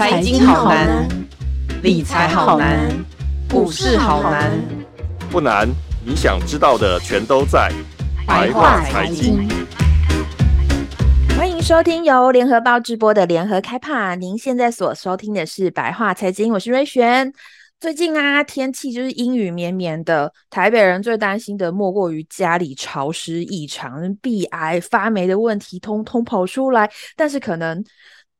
财经好难，理财好难，股市好难。不难，你想知道的全都在白话财经。欢迎收听由联合报直播的联合开帕。您现在所收听的是白话财经，我是瑞璇。最近啊，天气就是阴雨绵绵的，台北人最担心的莫过于家里潮湿异常、鼻癌发霉的问题，通通跑出来。但是可能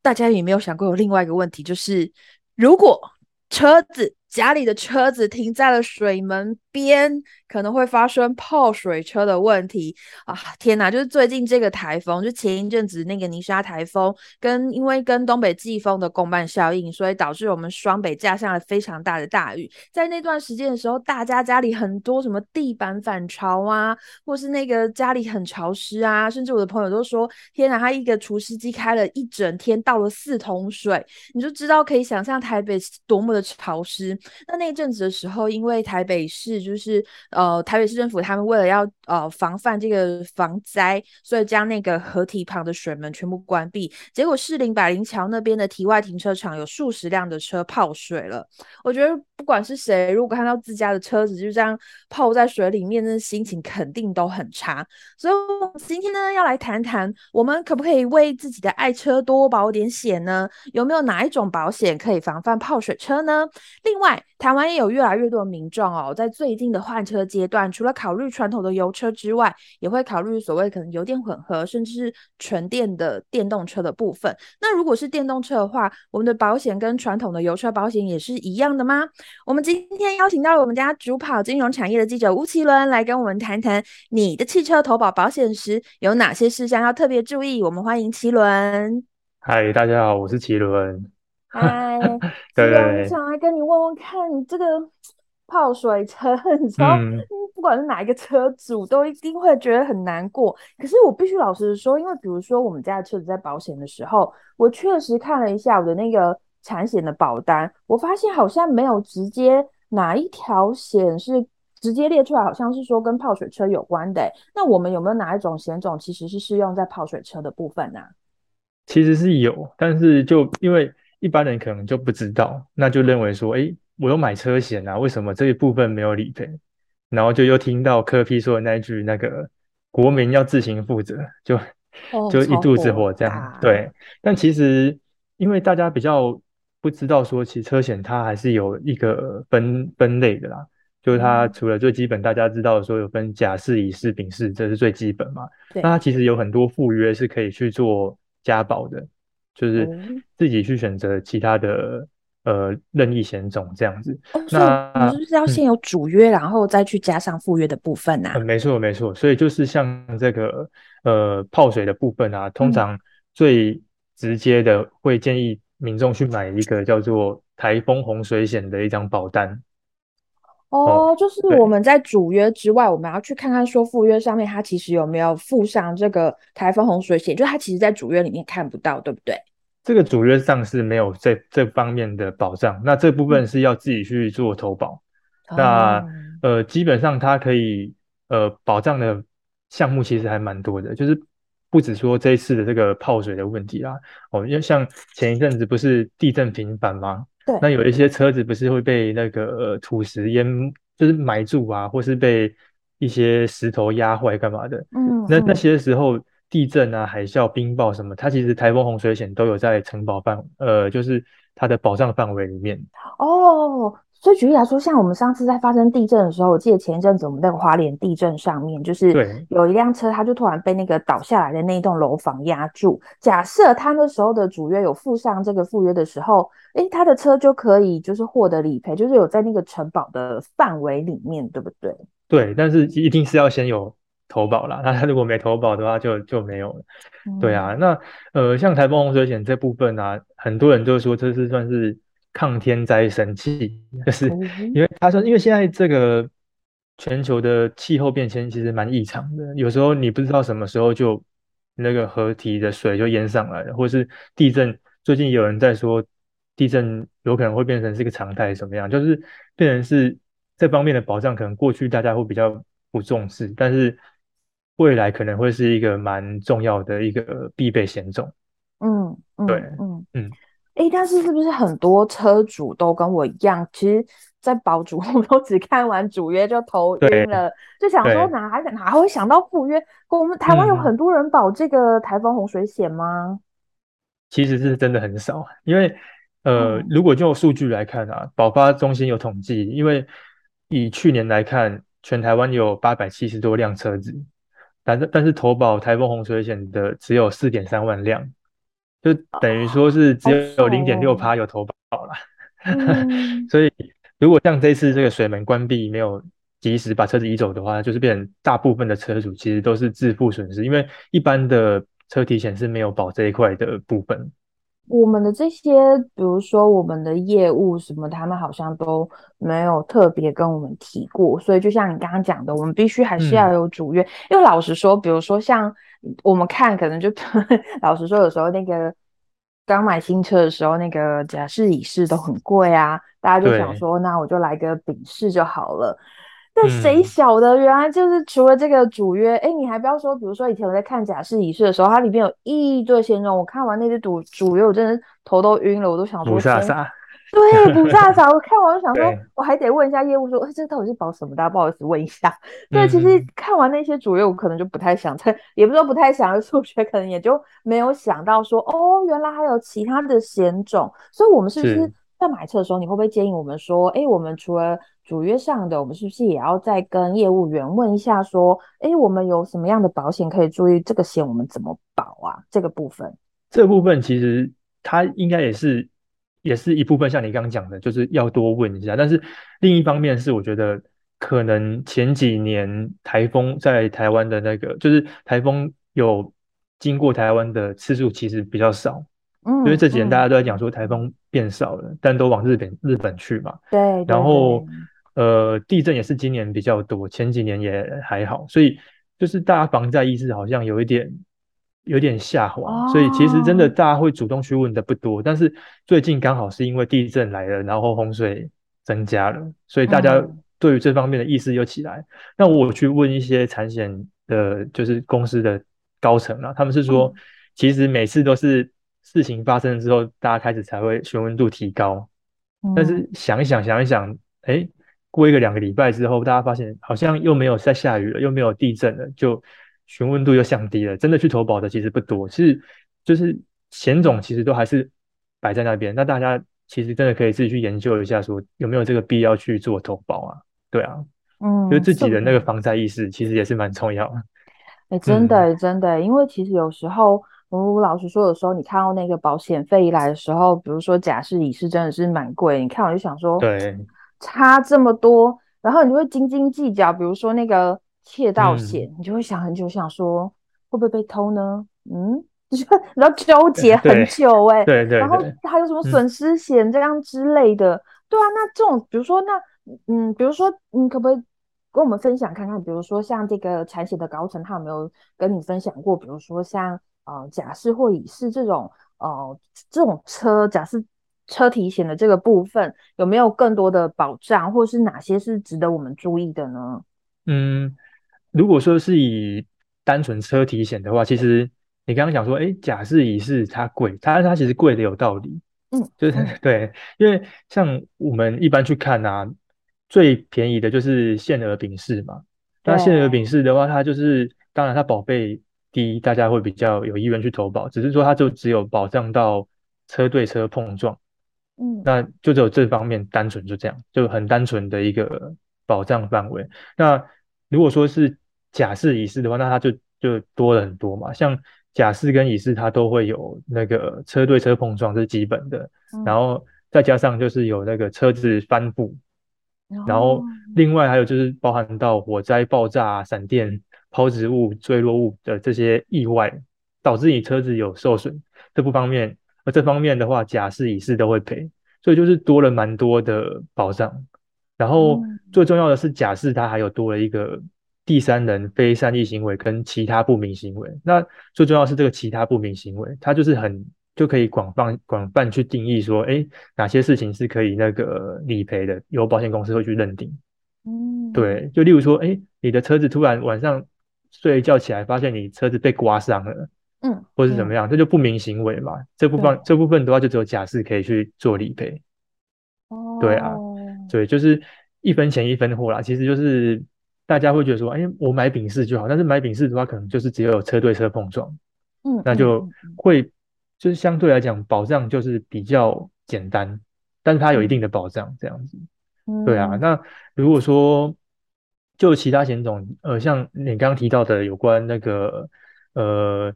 大家有没有想过有另外一个问题，就是如果车子。家里的车子停在了水门边，可能会发生泡水车的问题啊！天哪，就是最近这个台风，就前一阵子那个泥沙台风，跟因为跟东北季风的共伴效应，所以导致我们双北下下了非常大的大雨。在那段时间的时候，大家家里很多什么地板反潮啊，或是那个家里很潮湿啊，甚至我的朋友都说：天哪，他一个除湿机开了一整天，倒了四桶水，你就知道可以想象台北多么的潮湿。那那阵子的时候，因为台北市就是呃台北市政府他们为了要呃防范这个防灾，所以将那个河堤旁的水门全部关闭。结果士林百灵桥那边的堤外停车场有数十辆的车泡水了。我觉得不管是谁，如果看到自家的车子就这样泡在水里面，那心情肯定都很差。所以今天呢，要来谈谈我们可不可以为自己的爱车多保点险呢？有没有哪一种保险可以防范泡水车呢？另外，台湾也有越来越多的民众哦，在最近的换车阶段，除了考虑传统的油车之外，也会考虑所谓可能油电混合，甚至是纯电的电动车的部分。那如果是电动车的话，我们的保险跟传统的油车保险也是一样的吗？我们今天邀请到了我们家主跑金融产业的记者吴奇伦来跟我们谈谈，你的汽车投保保险时有哪些事项要特别注意？我们欢迎奇伦。嗨，大家好，我是奇伦。嗨，对对，想来跟你问问看，你这个泡水车，你知道，嗯、不管是哪一个车主，都一定会觉得很难过。可是我必须老实说，因为比如说我们家的车子在保险的时候，我确实看了一下我的那个产险的保单，我发现好像没有直接哪一条险是直接列出来，好像是说跟泡水车有关的。那我们有没有哪一种险种其实是适用在泡水车的部分呢、啊？其实是有，但是就因为。一般人可能就不知道，那就认为说，哎，我有买车险啊，为什么这一部分没有理赔？然后就又听到柯 P 说的那一句，那个国民要自行负责，就就一肚子火这样。哦、对，但其实因为大家比较不知道说，其实车险它还是有一个分分类的啦，就是它除了最基本大家知道说有分甲式、乙式、丙式，这是最基本嘛。那它其实有很多附约是可以去做加保的。就是自己去选择其他的、嗯、呃任意险种这样子。哦、那你是不是要先有主约，嗯、然后再去加上附约的部分啊？呃、没错没错，所以就是像这个呃泡水的部分啊，通常最直接的会建议民众去买一个叫做台风洪水险的一张保单。哦，就是我们在主约之外，我们要去看看说附约上面它其实有没有附上这个台风洪水险，就它其实在主约里面看不到，对不对？这个主约上是没有这这方面的保障，那这部分是要自己去做投保。嗯、那呃，基本上它可以呃保障的项目其实还蛮多的，就是不止说这一次的这个泡水的问题啦。哦，因为像前一阵子不是地震频繁吗？对，那有一些车子不是会被那个、呃、土石淹，就是埋住啊，或是被一些石头压坏干嘛的。嗯，那那些时候地震啊、海啸、冰雹什么，它其实台风洪水险都有在承保范，呃，就是它的保障范围里面。哦。所以举例来说，像我们上次在发生地震的时候，我记得前一阵子我们那个花莲地震上面，就是有一辆车，它就突然被那个倒下来的那一栋楼房压住。假设他那时候的主约有附上这个附约的时候，诶，他的车就可以就是获得理赔，就是有在那个承保的范围里面，对不对？对，但是一定是要先有投保啦。那他如果没投保的话就，就就没有了。嗯、对啊，那呃，像台风洪水险这部分啊，很多人都说这是算是。抗天灾神器，就是因为他说，因为现在这个全球的气候变迁其实蛮异常的，有时候你不知道什么时候就那个河堤的水就淹上来了，或是地震。最近有人在说，地震有可能会变成是一个常态，什么样？就是变成是这方面的保障，可能过去大家会比较不重视，但是未来可能会是一个蛮重要的一个必备险种。嗯，对，嗯嗯。哎，但是是不是很多车主都跟我一样，其实，在保主 我都只看完主约就头晕了，就想说哪哪哪会想到副约？我们台湾有很多人保这个台风洪水险吗？嗯？其实是真的很少，因为呃，嗯、如果就数据来看啊，保发中心有统计，因为以去年来看，全台湾有八百七十多辆车子，但是但是投保台风洪水险的只有四点三万辆。就等于说是只有零点六趴有投保了，嗯、所以如果像这次这个水门关闭没有及时把车子移走的话，就是变成大部分的车主其实都是自负损失，因为一般的车体险是没有保这一块的部分。我们的这些，比如说我们的业务什么，他们好像都没有特别跟我们提过，所以就像你刚刚讲的，我们必须还是要有主约，嗯、因为老实说，比如说像。我们看可能就 老实说，有时候那个刚买新车的时候，那个假式乙式都很贵啊，大家就想说，那我就来个丙式就好了。但谁晓得，原来就是除了这个主约，哎、嗯，你还不要说，比如说以前我在看假释仪式的时候，它里面有一堆险种，我看完那些主主约，我真的头都晕了，我都想说。对，不大早，我看完就想说，我还得问一下业务说，哎，这个到底是保什么的？不好意思，问一下。对，其实看完那些主约，我可能就不太想再，也不是说不太想，数学可能也就没有想到说，哦，原来还有其他的险种。所以，我们是不是在买车的时候，你会不会建议我们说，哎，我们除了主约上的，我们是不是也要再跟业务员问一下，说，哎，我们有什么样的保险可以注意？这个险我们怎么保啊？这个部分，这个部分其实它应该也是。也是一部分，像你刚刚讲的，就是要多问一下。但是另一方面是，我觉得可能前几年台风在台湾的那个，就是台风有经过台湾的次数其实比较少。嗯，因为这几年大家都在讲说台风变少了，嗯、但都往日本日本去嘛。对，对，对。然后呃，地震也是今年比较多，前几年也还好，所以就是大家防灾意识好像有一点。有点下滑，所以其实真的大家会主动去问的不多。Oh. 但是最近刚好是因为地震来了，然后洪水增加了，所以大家对于这方面的意识又起来。Mm. 那我去问一些产险的，就是公司的高层啊，他们是说，mm. 其实每次都是事情发生之后，大家开始才会询问度提高。Mm. 但是想一想，想一想，哎，过一个两个礼拜之后，大家发现好像又没有在下雨了，又没有地震了，就。询问度又降低了，真的去投保的其实不多。其实就是险种其实都还是摆在那边。那大家其实真的可以自己去研究一下，说有没有这个必要去做投保啊？对啊，嗯，就自己的那个防灾意识其实也是蛮重要的。哎、欸，真的、欸、真的、欸，因为其实有时候，我老实说，有时候你看到那个保险费一来的时候，比如说甲式乙是真的是蛮贵。你看我就想说，对，差这么多，然后你就会斤斤计较，比如说那个。窃盗险，嗯、你就会想很久，想说会不会被偷呢？嗯，就是然后纠结很久、欸，哎，对对，然后还有什么损失险这样之类的，嗯、对啊，那这种比如说那嗯，比如说你可不可以跟我们分享看看？比如说像这个产险的高层，他有没有跟你分享过？比如说像呃甲式或乙式这种呃这种车甲式车体险的这个部分，有没有更多的保障，或是哪些是值得我们注意的呢？嗯。如果说是以单纯车体险的话，其实你刚刚讲说，哎，甲式乙是它贵，它它其实贵的有道理，嗯，就是 对，因为像我们一般去看啊，最便宜的就是限额丙式嘛。那限额丙式的话，它就是当然它保费低，大家会比较有意愿去投保，只是说它就只有保障到车对车碰撞，嗯，那就只有这方面单纯就这样，就很单纯的一个保障范围。那如果说是甲式乙式的话，那它就就多了很多嘛。像甲式跟乙式，它都会有那个车对车碰撞，这是基本的。嗯、然后再加上就是有那个车子翻覆，嗯、然后另外还有就是包含到火灾、爆炸、闪电、抛掷物、坠落物的这些意外，导致你车子有受损这不方面。而这方面的话，甲式乙式都会赔，所以就是多了蛮多的保障。然后最重要的是，甲式它还有多了一个。第三人非善意行为跟其他不明行为，那最重要的是这个其他不明行为，它就是很就可以广泛广泛去定义说，哎，哪些事情是可以那个理赔的，由保险公司会去认定。嗯，对，就例如说，哎，你的车子突然晚上睡一觉起来，发现你车子被刮伤了，嗯，或是怎么样，这就不明行为嘛。这部分这部分的话，就只有甲式可以去做理赔。哦，对啊，对，就是一分钱一分货啦。其实就是大家会觉得说，哎，我买丙式就好。但是买丙式的话，可能就是只有车对车碰撞，嗯，那就会就是相对来讲保障就是比较简单，但是它有一定的保障这样子。对啊，那如果说就其他险种，呃，像你刚刚提到的有关那个呃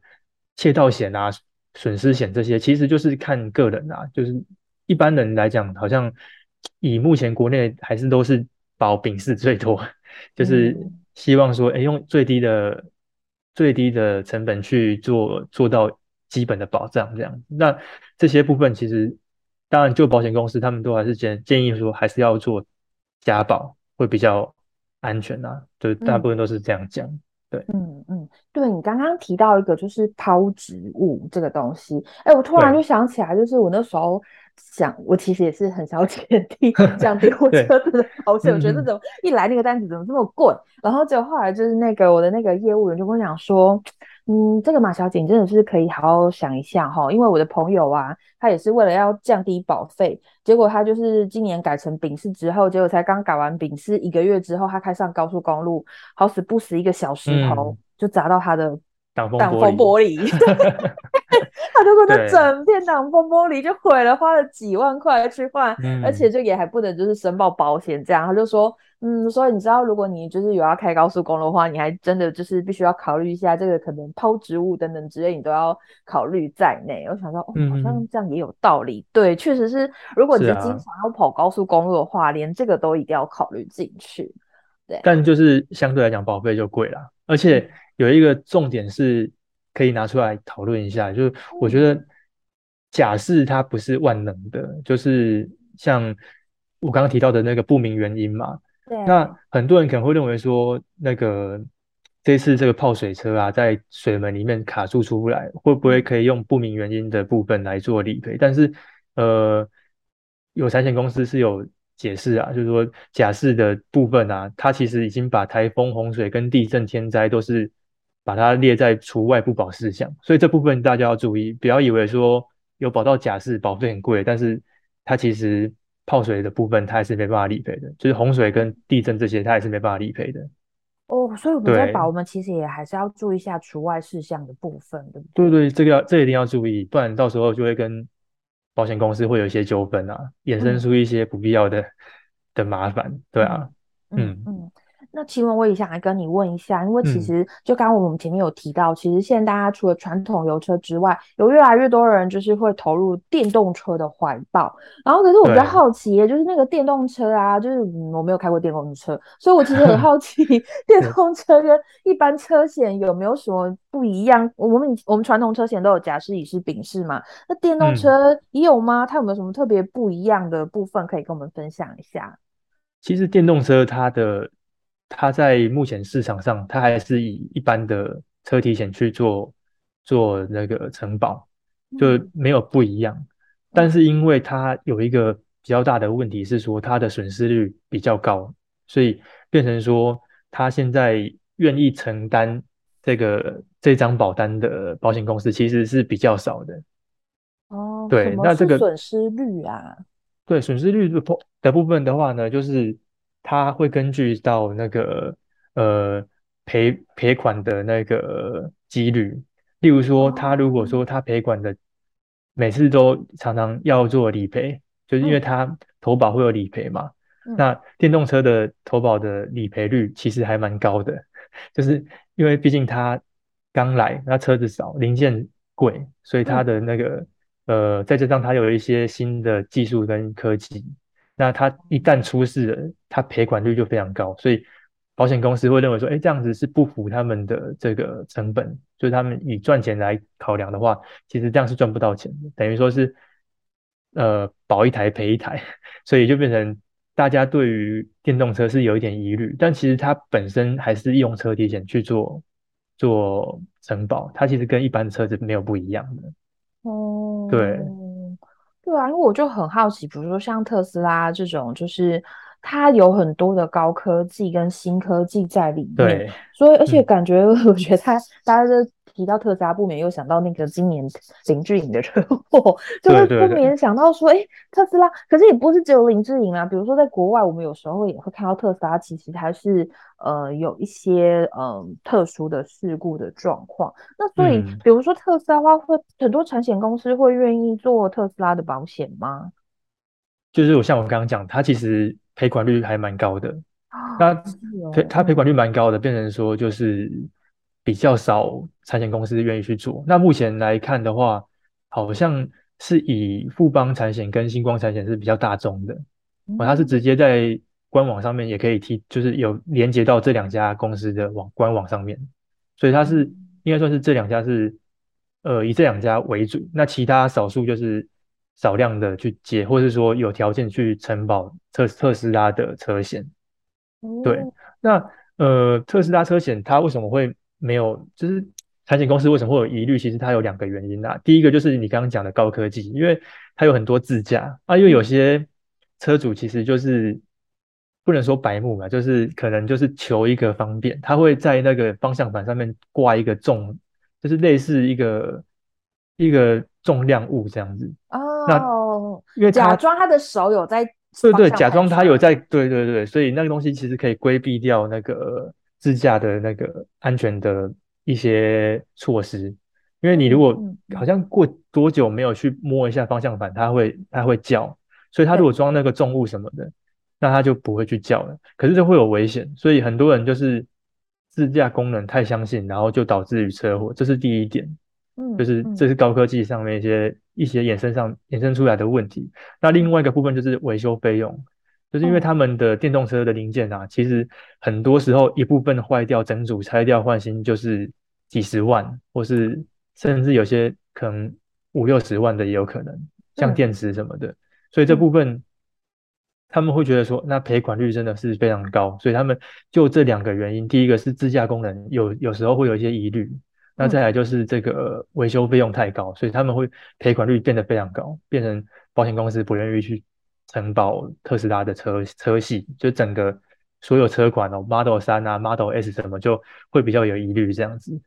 窃盗险啊、损失险这些，其实就是看个人啊，就是一般人来讲，好像以目前国内还是都是保丙式最多，就是希望说，哎，用最低的最低的成本去做做到基本的保障这样。那这些部分其实。当然，就保险公司，他们都还是建建议说，还是要做加保会比较安全呐、啊。就大部分都是这样讲。嗯、对，嗯嗯，对你刚刚提到一个就是抛植物这个东西，哎，我突然就想起来，就是我那时候想，我其实也是很想减低降低我车子的保险。我觉得怎么一来那个单子怎么这么贵？然后结果后来就是那个我的那个业务员就跟我讲说。嗯，这个马小姐你真的是可以好好想一下哈，因为我的朋友啊，他也是为了要降低保费，结果他就是今年改成丙式之后，结果才刚改完丙式一个月之后，他开上高速公路，好死不死一个小石头就砸到他的挡风玻璃，他就说他整片挡风玻璃就毁了，花了几万块去换，嗯、而且就也还不能就是申报保险这样，他就说。嗯，所以你知道，如果你就是有要开高速公路的话，你还真的就是必须要考虑一下这个可能抛植物等等之类，你都要考虑在内。我想说，哦，好像这样也有道理。嗯、对，确实是，如果你是经常要跑高速公路的话，啊、连这个都一定要考虑进去。对，但就是相对来讲，保费就贵了。而且有一个重点是可以拿出来讨论一下，就是我觉得假释它不是万能的，就是像我刚刚提到的那个不明原因嘛。对那很多人可能会认为说，那个这次这个泡水车啊，在水门里面卡住出不来，会不会可以用不明原因的部分来做理赔？但是，呃，有产险公司是有解释啊，就是说假释的部分啊，它其实已经把台风、洪水跟地震天灾都是把它列在除外不保事项，所以这部分大家要注意，不要以为说有保到甲是保费很贵，但是它其实。泡水的部分，它还是没办法理赔的，就是洪水跟地震这些，它也是没办法理赔的。哦，所以我们在保，我们其实也还是要注意一下除外事项的部分，对不对？对对，这个要这一定要注意，不然到时候就会跟保险公司会有一些纠纷啊，衍生出一些不必要的、嗯、的麻烦，对啊，嗯嗯。嗯那请问我也想来跟你问一下，因为其实就刚刚我们前面有提到，嗯、其实现在大家除了传统油车之外，有越来越多人就是会投入电动车的怀抱。然后可是我比较好奇，就是那个电动车啊，就是、嗯、我没有开过电动车，所以我其实很好奇，电动车跟一般车险有没有什么不一样？我们我们传统车险都有甲式、乙式、丙式嘛，那电动车也有吗？它有没有什么特别不一样的部分可以跟我们分享一下？其实电动车它的。它在目前市场上，它还是以一般的车体险去做做那个承保，就没有不一样。但是因为它有一个比较大的问题是说，它的损失率比较高，所以变成说，它现在愿意承担这个这张保单的保险公司其实是比较少的。哦，对，那这个损失率啊，对，损失率的部的部分的话呢，就是。他会根据到那个呃赔赔款的那个几率，例如说，他如果说他赔款的每次都常常要做理赔，就是因为他投保会有理赔嘛。嗯、那电动车的投保的理赔率其实还蛮高的，就是因为毕竟他刚来，那车子少，零件贵，所以他的那个、嗯、呃，再加上他有一些新的技术跟科技。那他一旦出事了，他赔款率就非常高，所以保险公司会认为说，哎，这样子是不符他们的这个成本，就是他们以赚钱来考量的话，其实这样是赚不到钱的，等于说是，呃，保一台赔一台，所以就变成大家对于电动车是有一点疑虑，但其实它本身还是用车体险去做做承保，它其实跟一般的车子没有不一样的，哦，对。对啊，因为我就很好奇，比如说像特斯拉这种，就是它有很多的高科技跟新科技在里面，对，所以而且感觉 我觉得它大家都提到特斯拉，不免又想到那个今年林志颖的车祸，就会不免想到说，哎，特斯拉，可是也不是只有林志颖啊，比如说在国外，我们有时候也会看到特斯拉，其实它是呃有一些嗯、呃、特殊的事故的状况。那所以，嗯、比如说特斯拉的话，会很多产险公司会愿意做特斯拉的保险吗？就是我像我刚刚讲，它其实赔款率还蛮高的，哦、那赔它赔款率蛮高的，变成说就是比较少产险公司愿意去做。那目前来看的话，好像是以富邦产险跟星光产险是比较大众的，哦、它是直接在官网上面也可以提，就是有连接到这两家公司的网官网上面，所以它是应该算是这两家是呃以这两家为主，那其他少数就是。少量的去接，或是说有条件去承保特特斯拉的车险。嗯、对，那呃特斯拉车险它为什么会没有？就是产险公司为什么会有疑虑？其实它有两个原因啊。第一个就是你刚刚讲的高科技，因为它有很多自驾啊，因为有些车主其实就是不能说白目嘛，就是可能就是求一个方便，他会在那个方向盘上面挂一个重，就是类似一个一个重量物这样子啊。哦那因为假装他的手有在，对对，假装他有在，对对对，所以那个东西其实可以规避掉那个自驾的那个安全的一些措施。因为你如果好像过多久没有去摸一下方向盘，它会它会叫，所以它如果装那个重物什么的，那它就不会去叫了。可是这会有危险，所以很多人就是自驾功能太相信，然后就导致于车祸，这是第一点。嗯，就是这是高科技上面一些一些衍生上衍生出来的问题。那另外一个部分就是维修费用，就是因为他们的电动车的零件啊，其实很多时候一部分坏掉，整组拆掉换新就是几十万，或是甚至有些可能五六十万的也有可能，像电池什么的。所以这部分他们会觉得说，那赔款率真的是非常高。所以他们就这两个原因，第一个是自驾功能有有时候会有一些疑虑。那再来就是这个维修费用太高，所以他们会赔款率变得非常高，变成保险公司不愿意去承保特斯拉的车车系，就整个所有车款哦，Model 三啊，Model S 什么就会比较有疑虑这样子。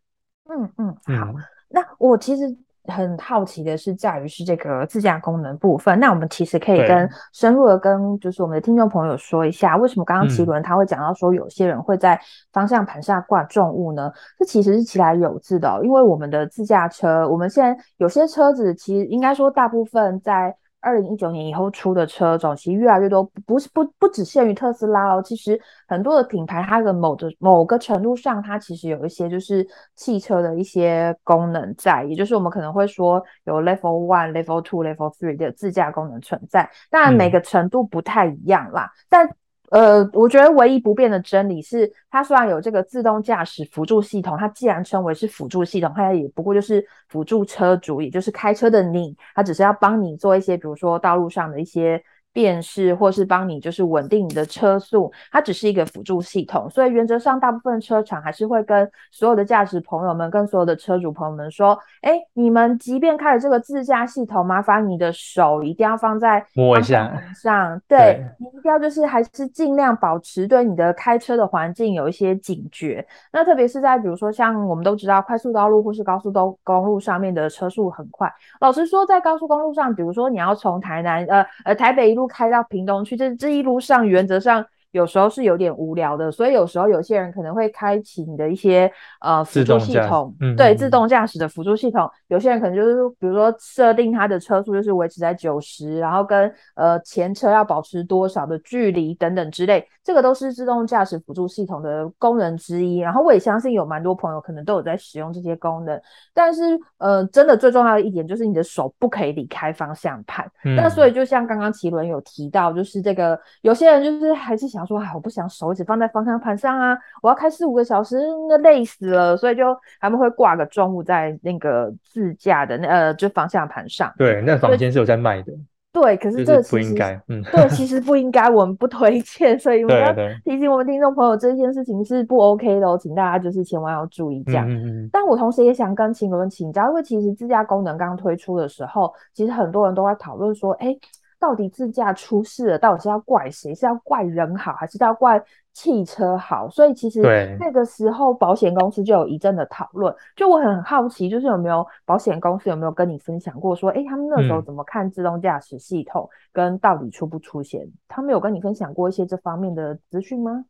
嗯嗯，好，嗯、那我其实。很好奇的是，在于是这个自驾功能部分。那我们其实可以跟深入的跟就是我们的听众朋友说一下，为什么刚刚奇伦他会讲到说有些人会在方向盘上挂重物呢？这其实是其来有自的哦，因为我们的自驾车，我们现在有些车子其实应该说大部分在。二零一九年以后出的车种其实越来越多，不是不不只限于特斯拉哦。其实很多的品牌，它的某的某个程度上，它其实有一些就是汽车的一些功能在，也就是我们可能会说有 Level One、Level Two、Level Three 的自驾功能存在。当然每个程度不太一样啦，嗯、但。呃，我觉得唯一不变的真理是，它虽然有这个自动驾驶辅助系统，它既然称为是辅助系统，它也不过就是辅助车主，也就是开车的你，它只是要帮你做一些，比如说道路上的一些。辨识或是帮你就是稳定你的车速，它只是一个辅助系统，所以原则上大部分车厂还是会跟所有的驾驶朋友们、跟所有的车主朋友们说：哎，你们即便开了这个自驾系统，麻烦你的手一定要放在摸一下上，对，对你一定要就是还是尽量保持对你的开车的环境有一些警觉。那特别是在比如说像我们都知道快速道路或是高速都公路上面的车速很快，老实说，在高速公路上，比如说你要从台南呃呃台北一路。开到屏东去，这这一路上原则上有时候是有点无聊的，所以有时候有些人可能会开启你的一些呃辅助系统，嗯、对，自动驾驶的辅助系统，有些人可能就是比如说设定他的车速就是维持在九十，然后跟呃前车要保持多少的距离等等之类。这个都是自动驾驶辅助系统的功能之一，然后我也相信有蛮多朋友可能都有在使用这些功能。但是，呃，真的最重要的一点就是你的手不可以离开方向盘。那、嗯、所以就像刚刚奇伦有提到，就是这个有些人就是还是想说，哎，我不想手指放在方向盘上啊，我要开四五个小时，那累死了。所以就他们会挂个重物在那个自驾的那呃就方向盘上。对，那房间是有在卖的。对，可是这不应该，嗯，对，其实不应该，我们不推荐，所以我们要提醒我们听众朋友，这件事情是不 OK 的哦，请大家就是千万要注意这样。嗯嗯。但我同时也想跟晴伦请教，因为其实自驾功能刚推出的时候，其实很多人都在讨论说，哎，到底自驾出事了，到底是要怪谁？是要怪人好，还是要怪汽车好？所以其实那个时候保险公司就有一阵的讨论。就我很好奇，就是有没有保险公司有没有跟你分享过，说，哎，他们那时候怎么看自动驾驶系统，跟到底出不出险？嗯、他们有跟你分享过一些这方面的资讯吗？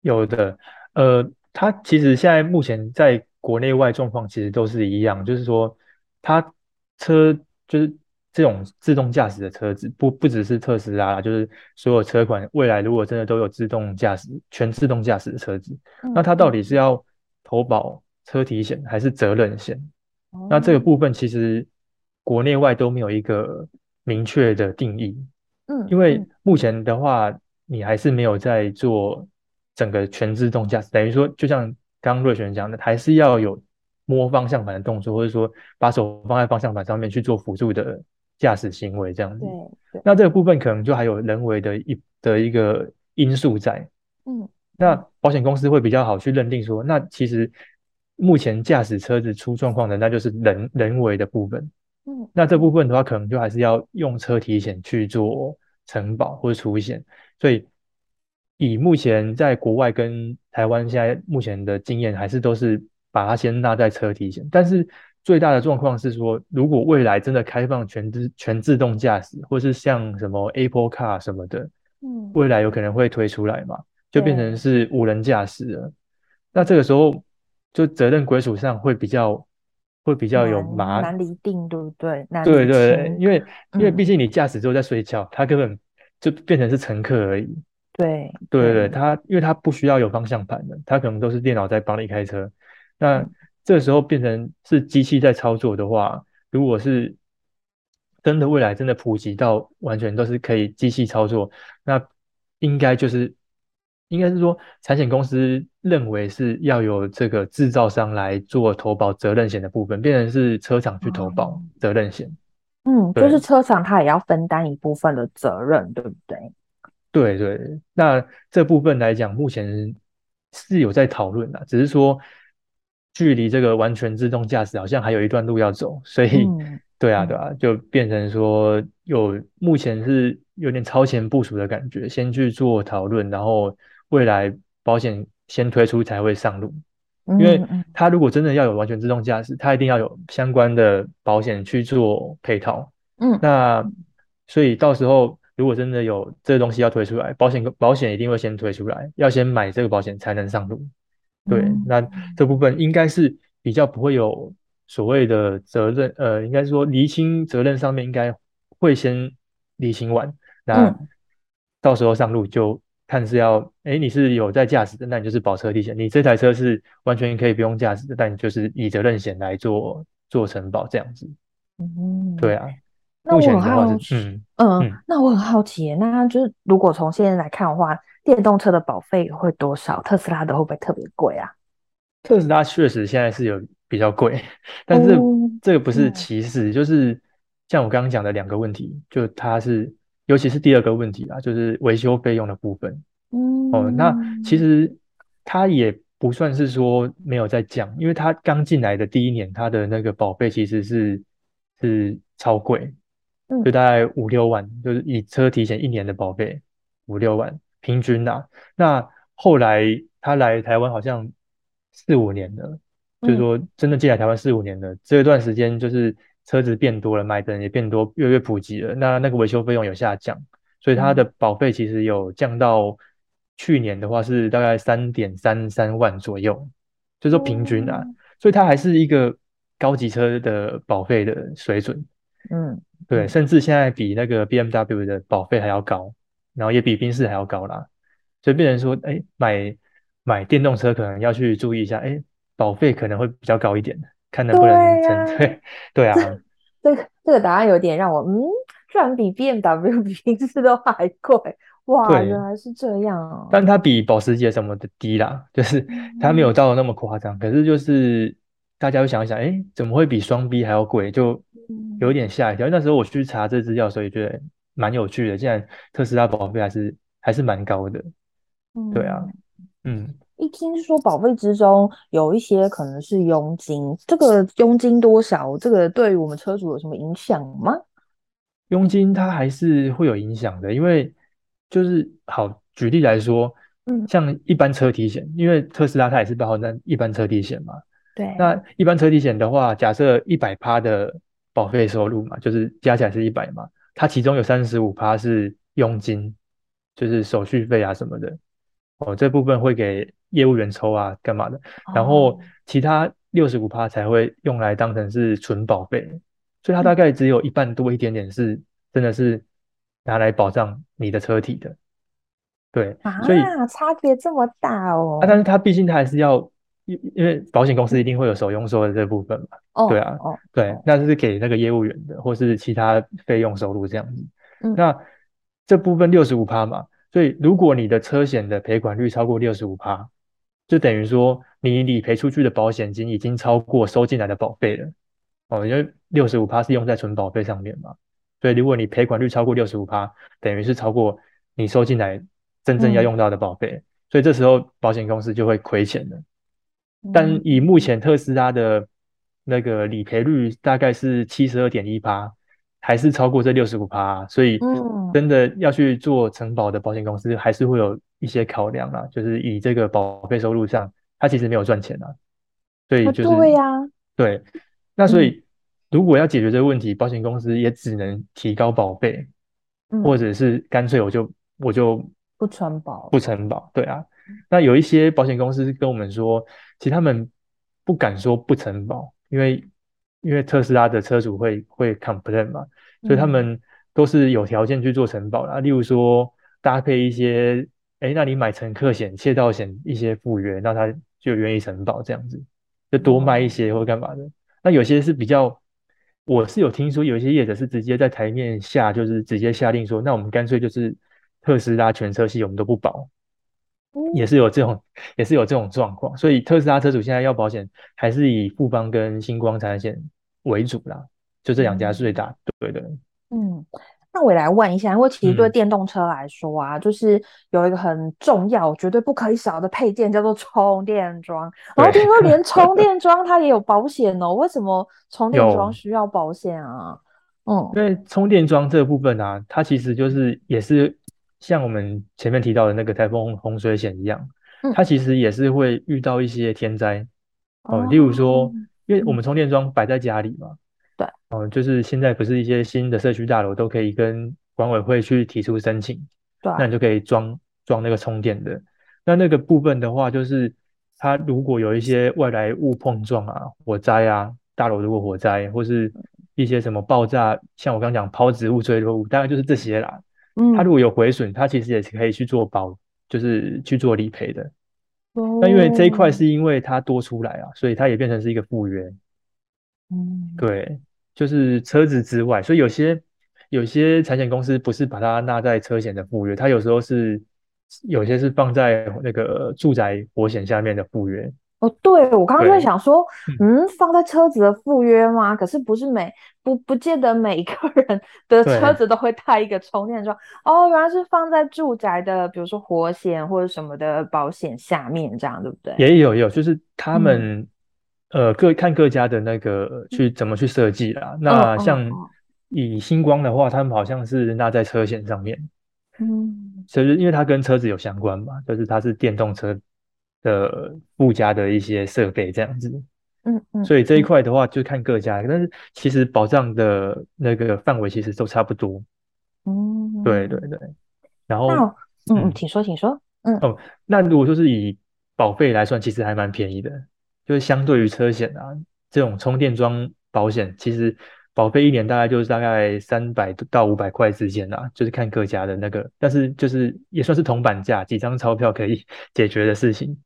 有的，呃，他其实现在目前在国内外状况其实都是一样，就是说，他车就是。这种自动驾驶的车子不不只是特斯拉，就是所有车款未来如果真的都有自动驾驶、全自动驾驶的车子，嗯、那它到底是要投保车体险还是责任险？嗯、那这个部分其实国内外都没有一个明确的定义。嗯，因为目前的话，你还是没有在做整个全自动驾驶，等于说就像刚刚瑞璇讲的，还是要有摸方向盘的动作，或者说把手放在方向盘上面去做辅助的。驾驶行为这样子，那这个部分可能就还有人为的一的一个因素在，嗯，那保险公司会比较好去认定说，那其实目前驾驶车子出状况的，那就是人人为的部分，嗯，那这部分的话，可能就还是要用车体险去做承保或者出险，所以以目前在国外跟台湾现在目前的经验，还是都是把它先纳在车体险，但是。最大的状况是说，如果未来真的开放全自全自动驾驶，或是像什么 Apple Car 什么的，嗯，未来有可能会推出来嘛，就变成是无人驾驶了。那这个时候，就责任归属上会比较会比较有麻难厘定，对不对？对对对，因为因为毕竟你驾驶之后在睡觉，他根本就变成是乘客而已。对对对对，他因为他不需要有方向盘的，他可能都是电脑在帮你开车。那这个时候变成是机器在操作的话，如果是真的未来真的普及到完全都是可以机器操作，那应该就是应该是说，产险公司认为是要有这个制造商来做投保责任险的部分，变成是车厂去投保责任险。嗯，就是车厂它也要分担一部分的责任，对不对？对对，那这部分来讲，目前是有在讨论的，只是说。距离这个完全自动驾驶好像还有一段路要走，所以，嗯、对啊，对啊，就变成说有目前是有点超前部署的感觉，先去做讨论，然后未来保险先推出才会上路。因为它如果真的要有完全自动驾驶，它一定要有相关的保险去做配套。嗯，那所以到时候如果真的有这个东西要推出来，保险保险一定会先推出来，要先买这个保险才能上路。对，那这部分应该是比较不会有所谓的责任，呃，应该说厘清责任上面应该会先厘清完，那到时候上路就看是要，哎、嗯，你是有在驾驶的，那你就是保车体险；你这台车是完全可以不用驾驶的，但你就是以责任险来做做承保这样子。嗯，对啊。那我很好奇，嗯嗯，嗯那我很好奇，那就是如果从现在来看的话。电动车的保费会多少？特斯拉的会不会特别贵啊？特斯拉确实现在是有比较贵，但是这个不是歧视，嗯、就是像我刚刚讲的两个问题，就它是，尤其是第二个问题啊，就是维修费用的部分。嗯，哦，那其实它也不算是说没有在降，因为它刚进来的第一年，它的那个保费其实是是超贵，就大概五六万，就是以车提前一年的保费五六万。平均呐、啊，那后来他来台湾好像四五年了，嗯、就是说真的进来台湾四五年了，这段时间就是车子变多了，买的人也变多，越来越普及了。那那个维修费用有下降，所以它的保费其实有降到去年的话是大概三点三三万左右，就是说平均啊，嗯、所以它还是一个高级车的保费的水准。嗯，对，甚至现在比那个 BMW 的保费还要高。然后也比宾士还要高啦，所以变成说，哎，买买电动车可能要去注意一下，哎，保费可能会比较高一点，看能不能成对对啊。这个这个答案有点让我嗯，居然比 BMW 比宾士都还贵，哇，原来是这样哦。但它比保时捷什么的低啦，就是它没有到那么夸张，嗯、可是就是大家会想一想，哎，怎么会比双 B 还要贵？就有点吓一跳。嗯、那时候我去查这资料，所以觉得。蛮有趣的，既然特斯拉保费还是还是蛮高的，嗯，对啊，嗯，一听说保费之中有一些可能是佣金，这个佣金多少？这个对于我们车主有什么影响吗？佣金它还是会有影响的，因为就是好举例来说，嗯，像一般车体险，因为特斯拉它也是包含在一般车体险嘛，对，那一般车体险的话，假设一百趴的保费收入嘛，就是加起来是一百嘛，它其中有三十五趴是佣金，就是手续费啊什么的，哦，这部分会给业务员抽啊干嘛的，然后其他六十五趴才会用来当成是纯保费。所以它大概只有一半多一点点是真的是拿来保障你的车体的，对，啊、所以差别这么大哦。啊，但是它毕竟它还是要，因因为保险公司一定会有手佣收的这部分嘛，哦，对啊，哦，对，那是给那个业务员的，或是其他费用收入这样子。嗯，那这部分六十五趴嘛，所以如果你的车险的赔款率超过六十五趴，就等于说你理赔出去的保险金已经超过收进来的保费了。哦，因为六十五趴是用在存保费上面嘛，所以如果你赔款率超过六十五趴，等于是超过你收进来真正要用到的保费，嗯、所以这时候保险公司就会亏钱的。但以目前特斯拉的那个理赔率大概是七十二点一趴，还是超过这六十五趴，所以真的要去做承保的保险公司还是会有一些考量啦，就是以这个保费收入上，它其实没有赚钱啊，所以就是、啊、对呀、啊，对。那所以，如果要解决这个问题，嗯、保险公司也只能提高保费，嗯、或者是干脆我就我就不承保，不承保。对啊，那有一些保险公司跟我们说，其实他们不敢说不承保，因为因为特斯拉的车主会会 complain 嘛，所以他们都是有条件去做承保的、嗯、例如说搭配一些，哎，那你买乘客险、窃盗险一些附约，那他就愿意承保这样子，就多卖一些或干嘛的。嗯那有些是比较，我是有听说有一些业者是直接在台面下，就是直接下令说，那我们干脆就是特斯拉全车系我们都不保，也是有这种，也是有这种状况。所以特斯拉车主现在要保险，还是以富邦跟星光产险为主啦，就这两家是最大，对的。嗯。那我也来问一下，因为其实对电动车来说啊，嗯、就是有一个很重要、绝对不可以少的配件，叫做充电桩。然后听说连充电 桩它也有保险哦？为什么充电桩需要保险啊？嗯，因为充电桩这个部分啊，它其实就是也是像我们前面提到的那个台风洪水险一样，它其实也是会遇到一些天灾哦、嗯，例如说，因为我们充电桩摆在家里嘛。对，哦，就是现在不是一些新的社区大楼都可以跟管委会去提出申请，对，那你就可以装装那个充电的。那那个部分的话，就是它如果有一些外来物碰撞啊、火灾啊，大楼如果火灾或是一些什么爆炸，像我刚刚讲抛植物、坠落物，大概就是这些啦。嗯，它如果有毁损，它其实也是可以去做保，就是去做理赔的。哦，那因为这一块是因为它多出来啊，所以它也变成是一个复约。嗯，对。就是车子之外，所以有些有些产险公司不是把它纳在车险的附约，它有时候是有些是放在那个住宅火险下面的附约。哦，对，我刚刚在想说，嗯，放在车子的附约吗？可是不是每不不见得每一个人的车子都会带一个充电桩。哦，原来是放在住宅的，比如说火险或者什么的保险下面，这样对不对？也有也有，就是他们。嗯呃，各看各家的那个去怎么去设计啦。那像以星光的话，他们好像是纳在车险上面，嗯，所以因为它跟车子有相关嘛，就是它是电动车的附加的一些设备这样子，嗯嗯，所以这一块的话就看各家，但是其实保障的那个范围其实都差不多，嗯，对对对，然后嗯嗯，请说请说，嗯哦，那如果说是以保费来算，其实还蛮便宜的。就是相对于车险啊，这种充电桩保险，其实保费一年大概就是大概三百到五百块之间啊，就是看各家的那个，但是就是也算是铜板价，几张钞票可以解决的事情。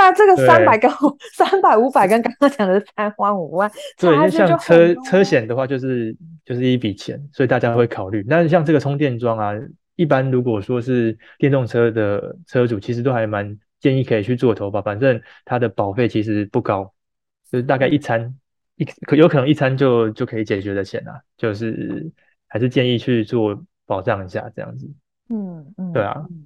对啊，这个三百跟三百五百跟刚刚讲的三万五万，对，那像车车险的话，就是就是一笔钱，所以大家会考虑。但是像这个充电桩啊，一般如果说是电动车的车主，其实都还蛮。建议可以去做投保，反正它的保费其实不高，就是大概一餐一可有可能一餐就就可以解决的钱啊，就是还是建议去做保障一下这样子。嗯嗯，对啊。嗯，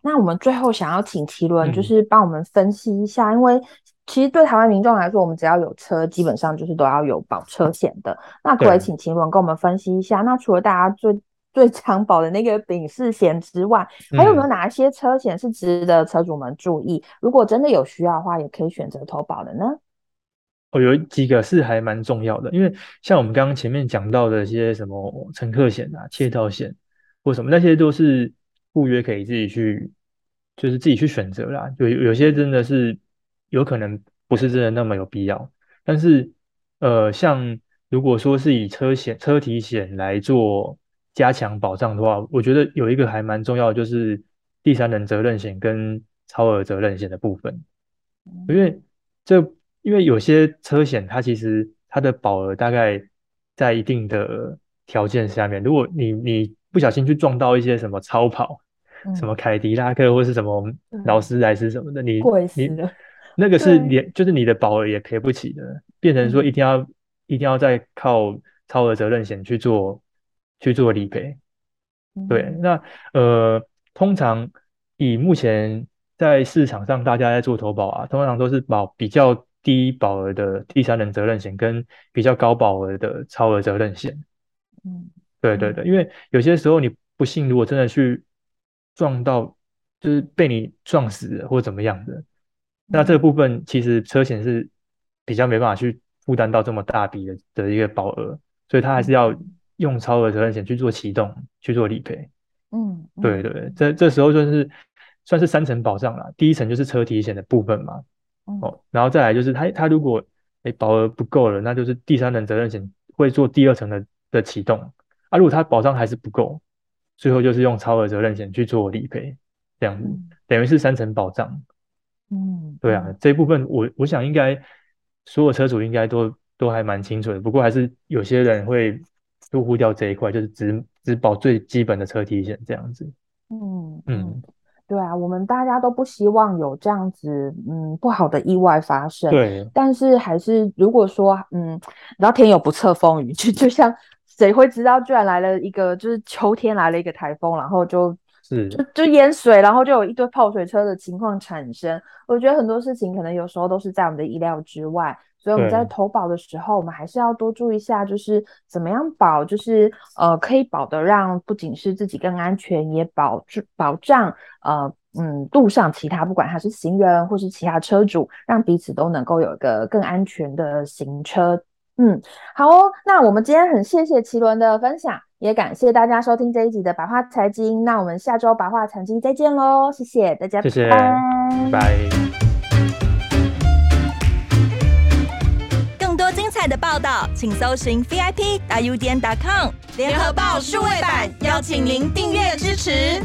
那我们最后想要请奇伦就是帮我们分析一下，嗯、因为其实对台湾民众来说，我们只要有车，基本上就是都要有保车险的。那可以请奇伦跟我们分析一下，那除了大家最最常保的那个丙式险之外，还有没有哪一些车险是值得车主们注意？嗯、如果真的有需要的话，也可以选择投保的呢？哦，有几个是还蛮重要的，因为像我们刚刚前面讲到的一些什么乘客险啊、窃盗险或什么，那些都是不约可以自己去，就是自己去选择啦。有有些真的是有可能不是真的那么有必要，但是呃，像如果说是以车险、车体险来做加强保障的话，我觉得有一个还蛮重要的，就是第三人责任险跟超额责任险的部分，因为这。因为有些车险，它其实它的保额大概在一定的条件下面，如果你你不小心去撞到一些什么超跑，嗯、什么凯迪拉克或是什么劳斯莱斯什么的，嗯、你你那个是连就是你的保额也赔不起的，变成说一定要、嗯、一定要再靠超额责任险去做去做理赔。嗯、对，那呃，通常以目前在市场上大家在做投保啊，通常都是保比较。低保额的第三人责任险跟比较高保额的超额责任险，嗯，对对对，因为有些时候你不幸如果真的去撞到，就是被你撞死了或怎么样的，嗯、那这个部分其实车险是比较没办法去负担到这么大笔的的一个保额，所以他还是要用超额责任险去做启动去做理赔，嗯，对对对，这这时候就是算是三层保障了，第一层就是车体险的部分嘛。哦，然后再来就是他他如果诶保额不够了，那就是第三人责任险会做第二层的的启动啊。如果他保障还是不够，最后就是用超额责任险去做理赔，这样子、嗯、等于是三层保障。嗯，对啊，这一部分我我想应该所有车主应该都都还蛮清楚的，不过还是有些人会疏忽掉这一块，就是只只保最基本的车体险这样子。嗯嗯。嗯对啊，我们大家都不希望有这样子嗯不好的意外发生。对，但是还是如果说嗯，然后天有不测风云，就就像谁会知道，居然来了一个就是秋天来了一个台风，然后就是就就淹水，然后就有一堆泡水车的情况产生。我觉得很多事情可能有时候都是在我们的意料之外。所以我们在投保的时候，我们还是要多注意一下，就是怎么样保，就是呃可以保的让不仅是自己更安全，也保保障呃嗯路上其他不管他是行人或是其他车主，让彼此都能够有一个更安全的行车。嗯，好哦，那我们今天很谢谢奇伦的分享，也感谢大家收听这一集的白话财经。那我们下周白话财经再见喽，谢谢大家，谢谢，拜拜。精彩的报道，请搜寻 VIP 大 U 点 com 联合报数位版，邀请您订阅支持。